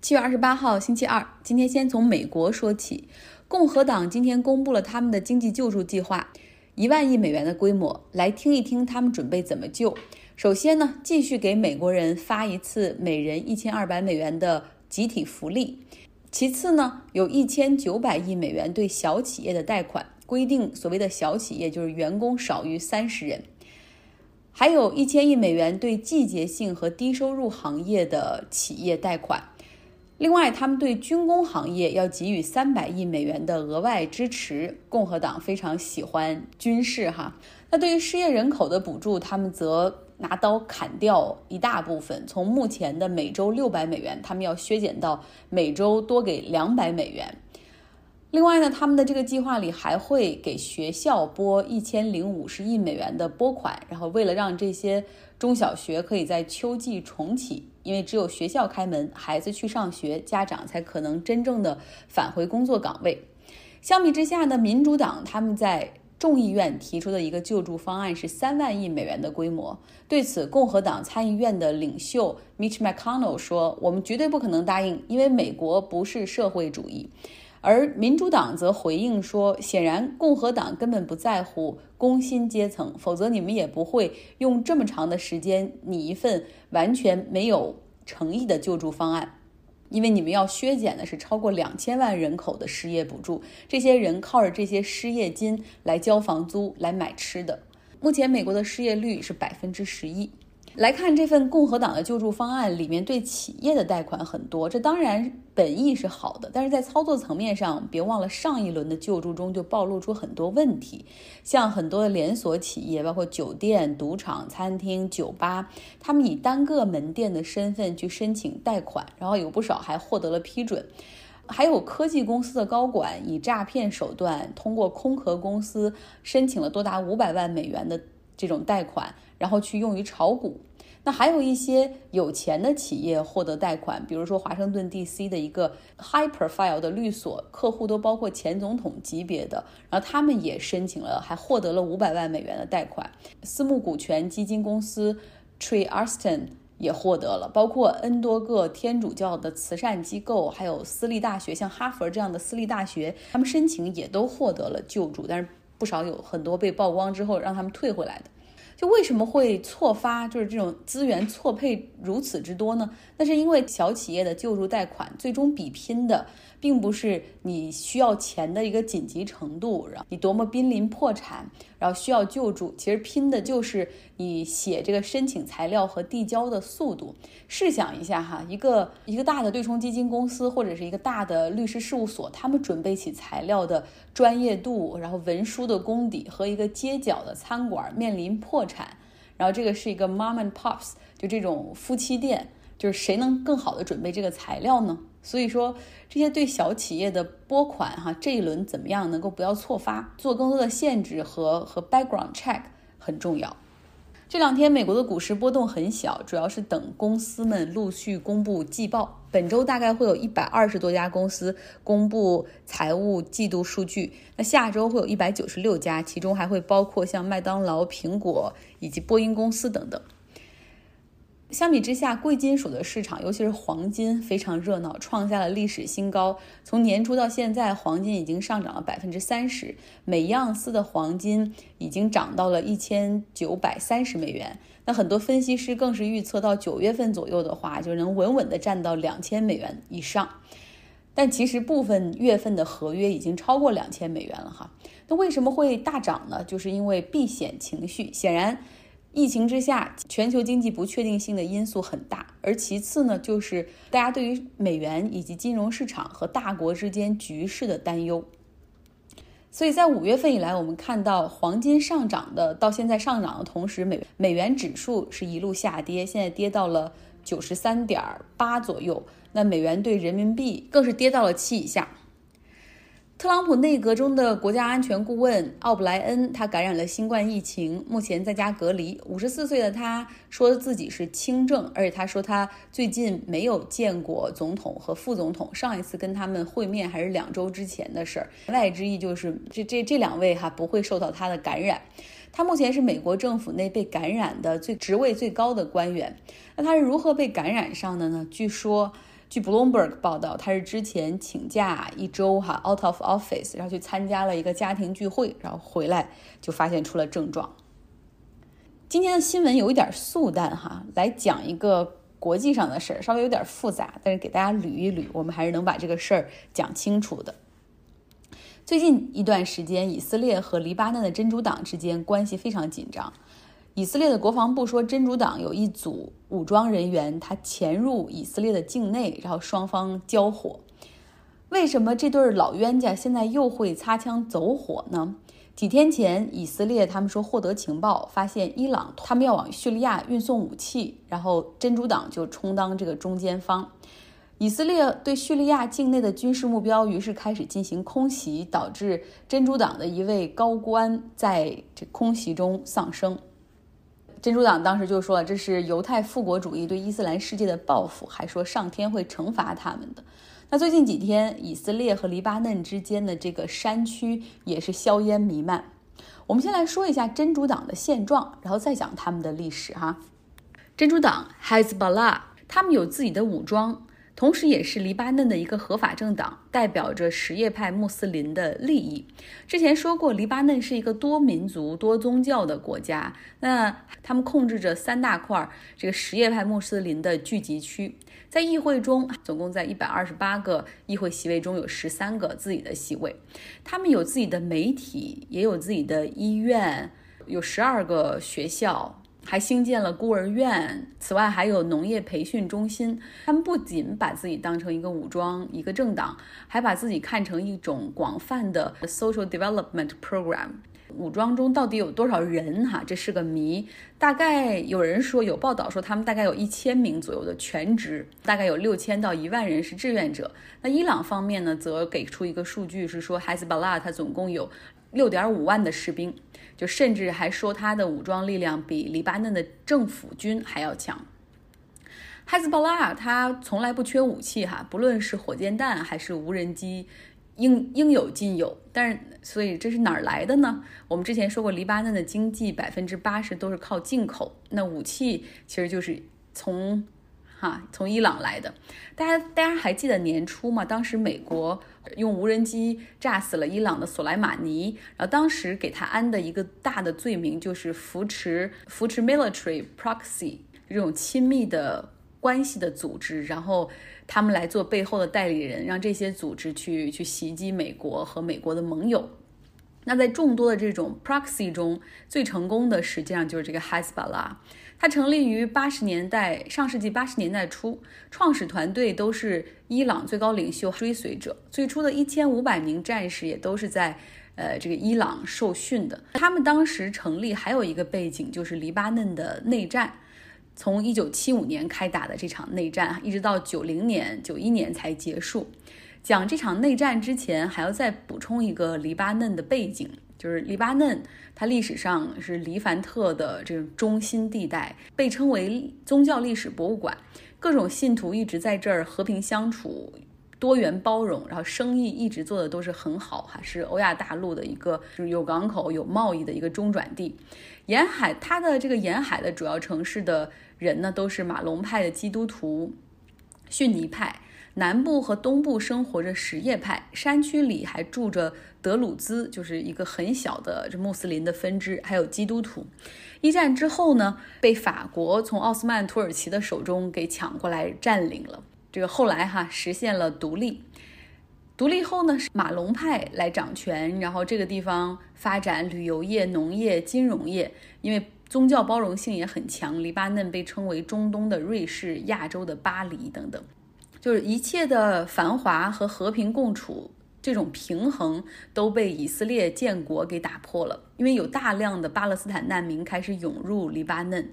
七月二十八号，星期二。今天先从美国说起，共和党今天公布了他们的经济救助计划，一万亿美元的规模。来听一听他们准备怎么救。首先呢，继续给美国人发一次每人一千二百美元的集体福利。其次呢，有一千九百亿美元对小企业的贷款，规定所谓的小企业就是员工少于三十人。还有一千亿美元对季节性和低收入行业的企业贷款。另外，他们对军工行业要给予三百亿美元的额外支持。共和党非常喜欢军事哈。那对于失业人口的补助，他们则拿刀砍掉一大部分，从目前的每周六百美元，他们要削减到每周多给两百美元。另外呢，他们的这个计划里还会给学校拨一千零五十亿美元的拨款，然后为了让这些中小学可以在秋季重启。因为只有学校开门，孩子去上学，家长才可能真正的返回工作岗位。相比之下呢，民主党他们在众议院提出的一个救助方案是三万亿美元的规模。对此，共和党参议院的领袖 Mitch McConnell 说：“我们绝对不可能答应，因为美国不是社会主义。”而民主党则回应说：“显然，共和党根本不在乎工薪阶层，否则你们也不会用这么长的时间拟一份完全没有诚意的救助方案，因为你们要削减的是超过两千万人口的失业补助，这些人靠着这些失业金来交房租、来买吃的。目前，美国的失业率是百分之十一。”来看这份共和党的救助方案，里面对企业的贷款很多，这当然本意是好的，但是在操作层面上，别忘了上一轮的救助中就暴露出很多问题，像很多的连锁企业，包括酒店、赌场、餐厅、酒吧，他们以单个门店的身份去申请贷款，然后有不少还获得了批准，还有科技公司的高管以诈骗手段通过空壳公司申请了多达五百万美元的这种贷款，然后去用于炒股。那还有一些有钱的企业获得贷款，比如说华盛顿 D.C. 的一个 high profile 的律所，客户都包括前总统级别的，然后他们也申请了，还获得了五百万美元的贷款。私募股权基金公司 Tree Arston 也获得了，包括 N 多个天主教的慈善机构，还有私立大学，像哈佛这样的私立大学，他们申请也都获得了救助，但是不少有很多被曝光之后让他们退回来的。就为什么会错发，就是这种资源错配如此之多呢？那是因为小企业的救助贷款最终比拼的。并不是你需要钱的一个紧急程度，然后你多么濒临破产，然后需要救助，其实拼的就是你写这个申请材料和递交的速度。试想一下哈，一个一个大的对冲基金公司或者是一个大的律师事务所，他们准备起材料的专业度，然后文书的功底，和一个街角的餐馆面临破产，然后这个是一个 mom and pops，就这种夫妻店，就是谁能更好的准备这个材料呢？所以说，这些对小企业的拨款，哈，这一轮怎么样能够不要错发，做更多的限制和和 background check 很重要。这两天美国的股市波动很小，主要是等公司们陆续公布季报。本周大概会有一百二十多家公司公布财务季度数据，那下周会有一百九十六家，其中还会包括像麦当劳、苹果以及波音公司等等。相比之下，贵金属的市场，尤其是黄金，非常热闹，创下了历史新高。从年初到现在，黄金已经上涨了百分之三十，每盎司的黄金已经涨到了一千九百三十美元。那很多分析师更是预测到九月份左右的话，就能稳稳的站到两千美元以上。但其实部分月份的合约已经超过两千美元了哈。那为什么会大涨呢？就是因为避险情绪，显然。疫情之下，全球经济不确定性的因素很大，而其次呢，就是大家对于美元以及金融市场和大国之间局势的担忧。所以在五月份以来，我们看到黄金上涨的，到现在上涨的同时，美美元指数是一路下跌，现在跌到了九十三点八左右，那美元对人民币更是跌到了七以下。特朗普内阁中的国家安全顾问奥布莱恩，他感染了新冠疫情，目前在家隔离。五十四岁的他说自己是轻症，而且他说他最近没有见过总统和副总统，上一次跟他们会面还是两周之前的事儿。言外之意就是这这这两位哈不会受到他的感染。他目前是美国政府内被感染的最职位最高的官员。那他是如何被感染上的呢？据说。据 Bloomberg 报道，他是之前请假一周哈，out of office，然后去参加了一个家庭聚会，然后回来就发现出了症状。今天的新闻有一点素淡哈，来讲一个国际上的事儿，稍微有点复杂，但是给大家捋一捋，我们还是能把这个事儿讲清楚的。最近一段时间，以色列和黎巴嫩的真主党之间关系非常紧张。以色列的国防部说，真主党有一组武装人员，他潜入以色列的境内，然后双方交火。为什么这对老冤家现在又会擦枪走火呢？几天前，以色列他们说获得情报，发现伊朗他们要往叙利亚运送武器，然后真主党就充当这个中间方。以色列对叙利亚境内的军事目标于是开始进行空袭，导致真主党的一位高官在这空袭中丧生。珍珠党当时就说，这是犹太复国主义对伊斯兰世界的报复，还说上天会惩罚他们的。那最近几天，以色列和黎巴嫩之间的这个山区也是硝烟弥漫。我们先来说一下真主党的现状，然后再讲他们的历史哈。真主党 Hezbollah，他们有自己的武装。同时，也是黎巴嫩的一个合法政党，代表着什叶派穆斯林的利益。之前说过，黎巴嫩是一个多民族、多宗教的国家，那他们控制着三大块这个什叶派穆斯林的聚集区。在议会中，总共在一百二十八个议会席位中有十三个自己的席位。他们有自己的媒体，也有自己的医院，有十二个学校。还兴建了孤儿院，此外还有农业培训中心。他们不仅把自己当成一个武装、一个政党，还把自己看成一种广泛的 social development program。武装中到底有多少人？哈，这是个谜。大概有人说，有报道说他们大概有一千名左右的全职，大概有六千到一万人是志愿者。那伊朗方面呢，则给出一个数据是说，Hezbollah 它总共有六点五万的士兵。就甚至还说他的武装力量比黎巴嫩的政府军还要强。哈兹巴拉他从来不缺武器哈，不论是火箭弹还是无人机，应应有尽有。但是，所以这是哪儿来的呢？我们之前说过，黎巴嫩的经济百分之八十都是靠进口，那武器其实就是从。哈，从伊朗来的，大家大家还记得年初吗？当时美国用无人机炸死了伊朗的索莱马尼，然后当时给他安的一个大的罪名就是扶持扶持 military proxy 这种亲密的关系的组织，然后他们来做背后的代理人，让这些组织去去袭击美国和美国的盟友。那在众多的这种 proxy 中，最成功的实际上就是这个 Hezbollah。它成立于八十年代，上世纪八十年代初，创始团队都是伊朗最高领袖追随者。最初的一千五百名战士也都是在，呃，这个伊朗受训的。他们当时成立还有一个背景，就是黎巴嫩的内战，从一九七五年开打的这场内战，一直到九零年、九一年才结束。讲这场内战之前，还要再补充一个黎巴嫩的背景。就是黎巴嫩，它历史上是黎凡特的这种中心地带，被称为宗教历史博物馆，各种信徒一直在这儿和平相处，多元包容，然后生意一直做的都是很好，哈，是欧亚大陆的一个就是有港口、有贸易的一个中转地。沿海，它的这个沿海的主要城市的人呢，都是马龙派的基督徒、逊尼派。南部和东部生活着什叶派，山区里还住着德鲁兹，就是一个很小的这穆斯林的分支，还有基督徒。一战之后呢，被法国从奥斯曼土耳其的手中给抢过来占领了。这个后来哈实现了独立。独立后呢是，马龙派来掌权，然后这个地方发展旅游业、农业、金融业，因为宗教包容性也很强。黎巴嫩被称为中东的瑞士、亚洲的巴黎等等。就是一切的繁华和和平共处这种平衡都被以色列建国给打破了，因为有大量的巴勒斯坦难民开始涌入黎巴嫩，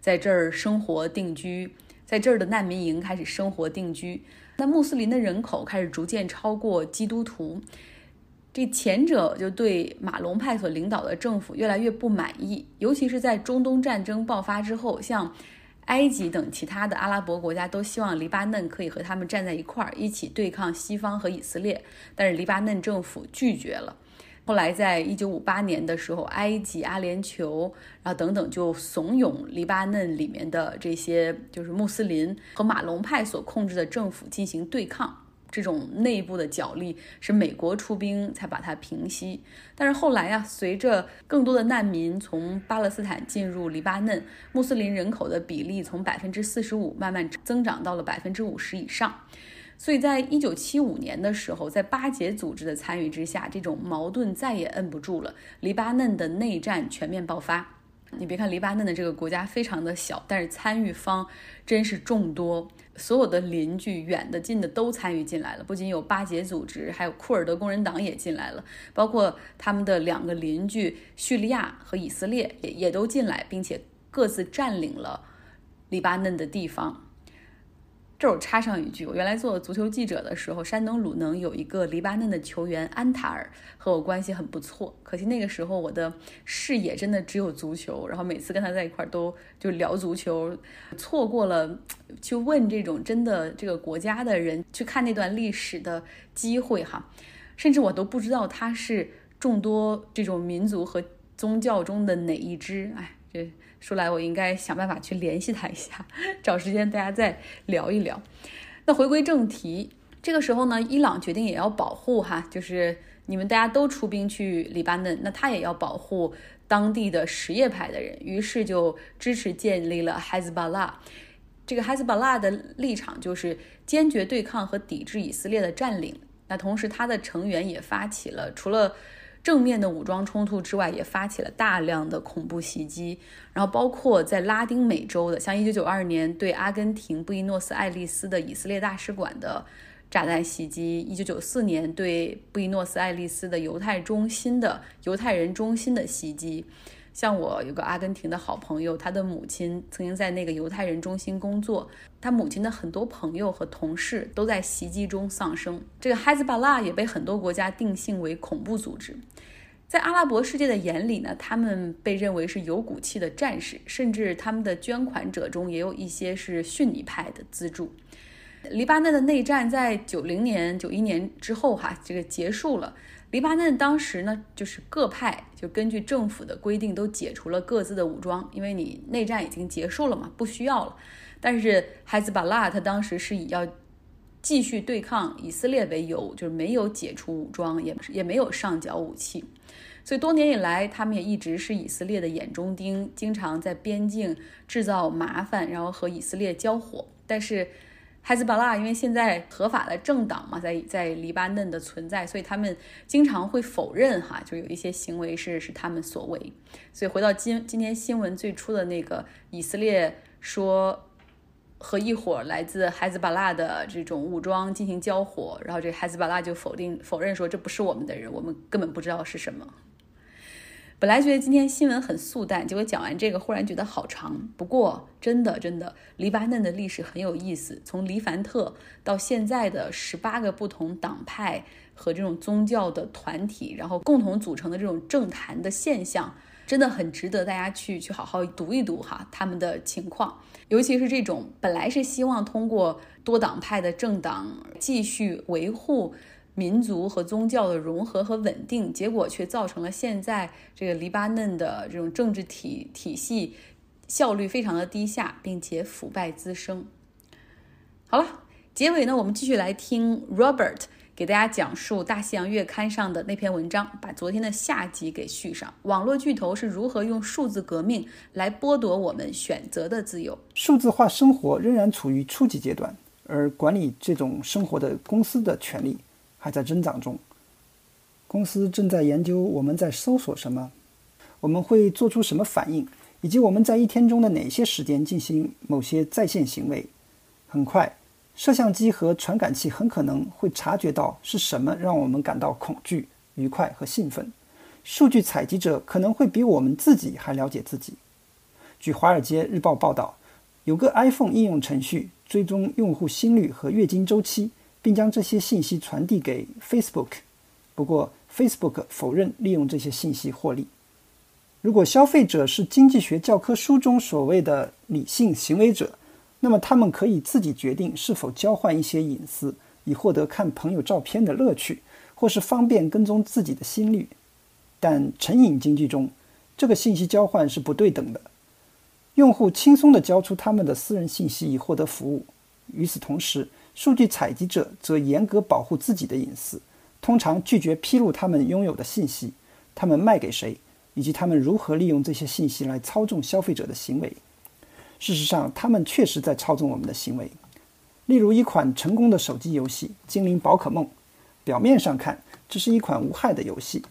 在这儿生活定居，在这儿的难民营开始生活定居。那穆斯林的人口开始逐渐超过基督徒，这前者就对马龙派所领导的政府越来越不满意，尤其是在中东战争爆发之后，像。埃及等其他的阿拉伯国家都希望黎巴嫩可以和他们站在一块儿，一起对抗西方和以色列，但是黎巴嫩政府拒绝了。后来在一九五八年的时候，埃及、阿联酋，然后等等就怂恿黎巴嫩里面的这些就是穆斯林和马龙派所控制的政府进行对抗。这种内部的角力是美国出兵才把它平息，但是后来啊，随着更多的难民从巴勒斯坦进入黎巴嫩，穆斯林人口的比例从百分之四十五慢慢增长到了百分之五十以上，所以在一九七五年的时候，在巴解组织的参与之下，这种矛盾再也摁不住了，黎巴嫩的内战全面爆发。你别看黎巴嫩的这个国家非常的小，但是参与方真是众多，所有的邻居远的近的都参与进来了。不仅有巴结组织，还有库尔德工人党也进来了，包括他们的两个邻居叙利亚和以色列也也都进来，并且各自占领了黎巴嫩的地方。这儿我插上一句，我原来做足球记者的时候，山东鲁能有一个黎巴嫩的球员安塔尔，和我关系很不错。可惜那个时候我的视野真的只有足球，然后每次跟他在一块儿都就聊足球，错过了去问这种真的这个国家的人去看那段历史的机会哈，甚至我都不知道他是众多这种民族和宗教中的哪一支，哎，这。说来，我应该想办法去联系他一下，找时间大家再聊一聊。那回归正题，这个时候呢，伊朗决定也要保护哈，就是你们大家都出兵去黎巴嫩，那他也要保护当地的什叶派的人，于是就支持建立了 Hezbollah。这个 Hezbollah 的立场就是坚决对抗和抵制以色列的占领。那同时，他的成员也发起了除了正面的武装冲突之外，也发起了大量的恐怖袭击，然后包括在拉丁美洲的，像一九九二年对阿根廷布宜诺斯艾利斯的以色列大使馆的炸弹袭击一九九四年对布宜诺斯艾利斯的犹太中心的犹太人中心的袭击。像我有个阿根廷的好朋友，他的母亲曾经在那个犹太人中心工作，他母亲的很多朋友和同事都在袭击中丧生。这个哈兹巴拉也被很多国家定性为恐怖组织，在阿拉伯世界的眼里呢，他们被认为是有骨气的战士，甚至他们的捐款者中也有一些是逊尼派的资助。黎巴嫩的内战在九零年、九一年之后哈，这个结束了。黎巴嫩当时呢，就是各派就根据政府的规定都解除了各自的武装，因为你内战已经结束了嘛，不需要了。但是海兹巴拉他当时是以要继续对抗以色列为由，就是没有解除武装，也也没有上缴武器。所以多年以来，他们也一直是以色列的眼中钉，经常在边境制造麻烦，然后和以色列交火。但是。哈兹巴拉因为现在合法的政党嘛，在在黎巴嫩的存在，所以他们经常会否认哈，就有一些行为是是他们所为。所以回到今今天新闻最初的那个，以色列说和一伙来自哈兹巴拉的这种武装进行交火，然后这哈兹巴拉就否定否认说这不是我们的人，我们根本不知道是什么。本来觉得今天新闻很素淡，结果讲完这个，忽然觉得好长。不过真的真的，黎巴嫩的历史很有意思，从黎凡特到现在的十八个不同党派和这种宗教的团体，然后共同组成的这种政坛的现象，真的很值得大家去去好好读一读哈他们的情况，尤其是这种本来是希望通过多党派的政党继续维护。民族和宗教的融合和稳定，结果却造成了现在这个黎巴嫩的这种政治体体系效率非常的低下，并且腐败滋生。好了，结尾呢，我们继续来听 Robert 给大家讲述《大西洋月刊》上的那篇文章，把昨天的下集给续上。网络巨头是如何用数字革命来剥夺我们选择的自由？数字化生活仍然处于初级阶段，而管理这种生活的公司的权利。还在增长中。公司正在研究我们在搜索什么，我们会做出什么反应，以及我们在一天中的哪些时间进行某些在线行为。很快，摄像机和传感器很可能会察觉到是什么让我们感到恐惧、愉快和兴奋。数据采集者可能会比我们自己还了解自己。据《华尔街日报》报道，有个 iPhone 应用程序追踪用户心率和月经周期。并将这些信息传递给 Facebook，不过 Facebook 否认利用这些信息获利。如果消费者是经济学教科书中所谓的理性行为者，那么他们可以自己决定是否交换一些隐私，以获得看朋友照片的乐趣，或是方便跟踪自己的心率。但成瘾经济中，这个信息交换是不对等的。用户轻松地交出他们的私人信息以获得服务，与此同时，数据采集者则严格保护自己的隐私，通常拒绝披露他们拥有的信息，他们卖给谁，以及他们如何利用这些信息来操纵消费者的行为。事实上，他们确实在操纵我们的行为。例如，一款成功的手机游戏《精灵宝可梦》，表面上看，这是一款无害的游戏。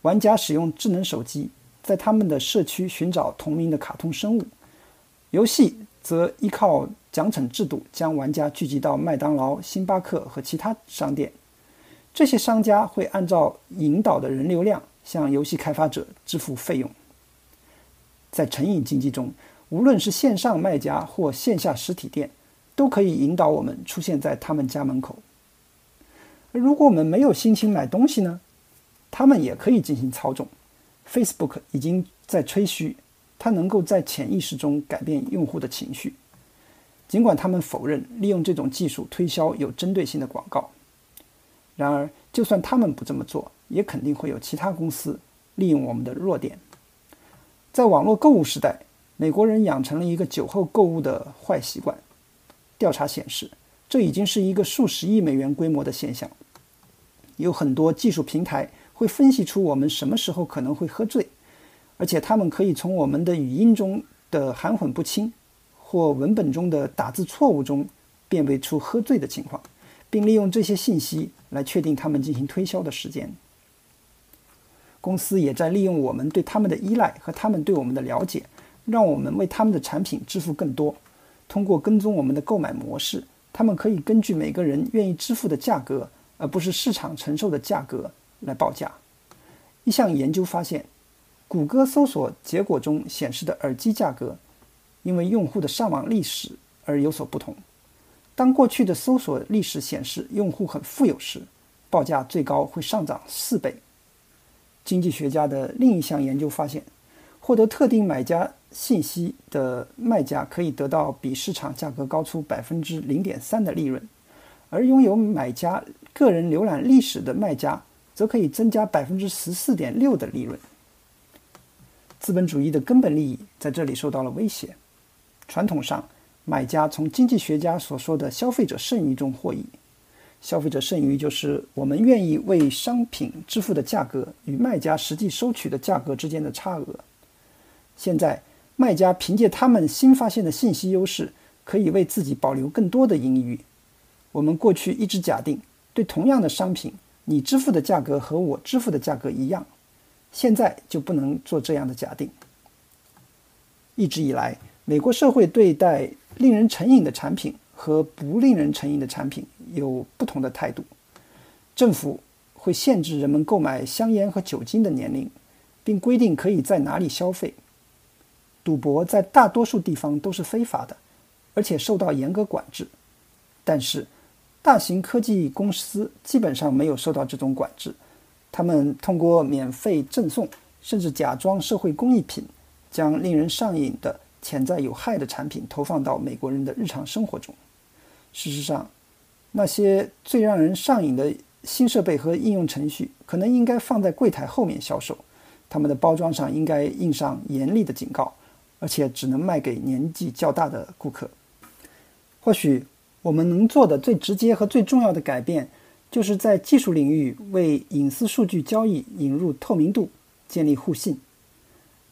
玩家使用智能手机，在他们的社区寻找同名的卡通生物。游戏则依靠奖惩制度，将玩家聚集到麦当劳、星巴克和其他商店。这些商家会按照引导的人流量向游戏开发者支付费用。在成瘾经济中，无论是线上卖家或线下实体店，都可以引导我们出现在他们家门口。而如果我们没有心情买东西呢？他们也可以进行操纵。Facebook 已经在吹嘘，它能够在潜意识中改变用户的情绪。尽管他们否认利用这种技术推销有针对性的广告，然而，就算他们不这么做，也肯定会有其他公司利用我们的弱点。在网络购物时代，美国人养成了一个酒后购物的坏习惯。调查显示，这已经是一个数十亿美元规模的现象。有很多技术平台。会分析出我们什么时候可能会喝醉，而且他们可以从我们的语音中的含混不清或文本中的打字错误中辨别出喝醉的情况，并利用这些信息来确定他们进行推销的时间。公司也在利用我们对他们的依赖和他们对我们的了解，让我们为他们的产品支付更多。通过跟踪我们的购买模式，他们可以根据每个人愿意支付的价格，而不是市场承受的价格。来报价。一项研究发现，谷歌搜索结果中显示的耳机价格，因为用户的上网历史而有所不同。当过去的搜索历史显示用户很富有时，报价最高会上涨四倍。经济学家的另一项研究发现，获得特定买家信息的卖家可以得到比市场价格高出百分之零点三的利润，而拥有买家个人浏览历史的卖家。则可以增加百分之十四点六的利润。资本主义的根本利益在这里受到了威胁。传统上，买家从经济学家所说的消费者剩余中获益。消费者剩余就是我们愿意为商品支付的价格与卖家实际收取的价格之间的差额。现在，卖家凭借他们新发现的信息优势，可以为自己保留更多的盈余。我们过去一直假定，对同样的商品。你支付的价格和我支付的价格一样，现在就不能做这样的假定。一直以来，美国社会对待令人成瘾的产品和不令人成瘾的产品有不同的态度。政府会限制人们购买香烟和酒精的年龄，并规定可以在哪里消费。赌博在大多数地方都是非法的，而且受到严格管制。但是，大型科技公司基本上没有受到这种管制，他们通过免费赠送，甚至假装社会公益品，将令人上瘾的潜在有害的产品投放到美国人的日常生活中。事实上，那些最让人上瘾的新设备和应用程序，可能应该放在柜台后面销售，他们的包装上应该印上严厉的警告，而且只能卖给年纪较大的顾客。或许。我们能做的最直接和最重要的改变，就是在技术领域为隐私数据交易引入透明度，建立互信。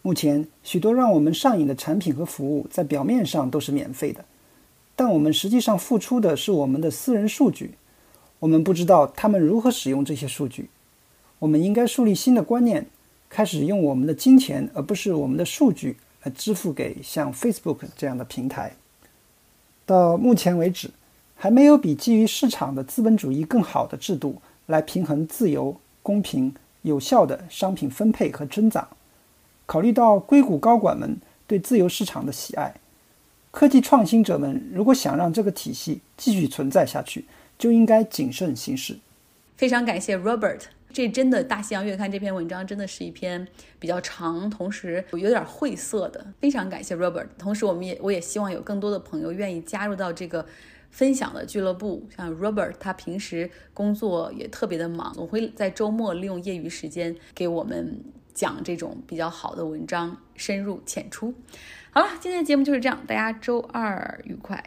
目前，许多让我们上瘾的产品和服务在表面上都是免费的，但我们实际上付出的是我们的私人数据。我们不知道他们如何使用这些数据。我们应该树立新的观念，开始用我们的金钱而不是我们的数据来支付给像 Facebook 这样的平台。到目前为止。还没有比基于市场的资本主义更好的制度来平衡自由、公平、有效的商品分配和增长。考虑到硅谷高管们对自由市场的喜爱，科技创新者们如果想让这个体系继续存在下去，就应该谨慎行事。非常感谢 Robert。这真的《大西洋月刊》这篇文章真的是一篇比较长，同时有点晦涩的。非常感谢 Robert，同时我们也我也希望有更多的朋友愿意加入到这个分享的俱乐部。像 Robert，他平时工作也特别的忙，总会在周末利用业余时间给我们讲这种比较好的文章，深入浅出。好了，今天的节目就是这样，大家周二愉快。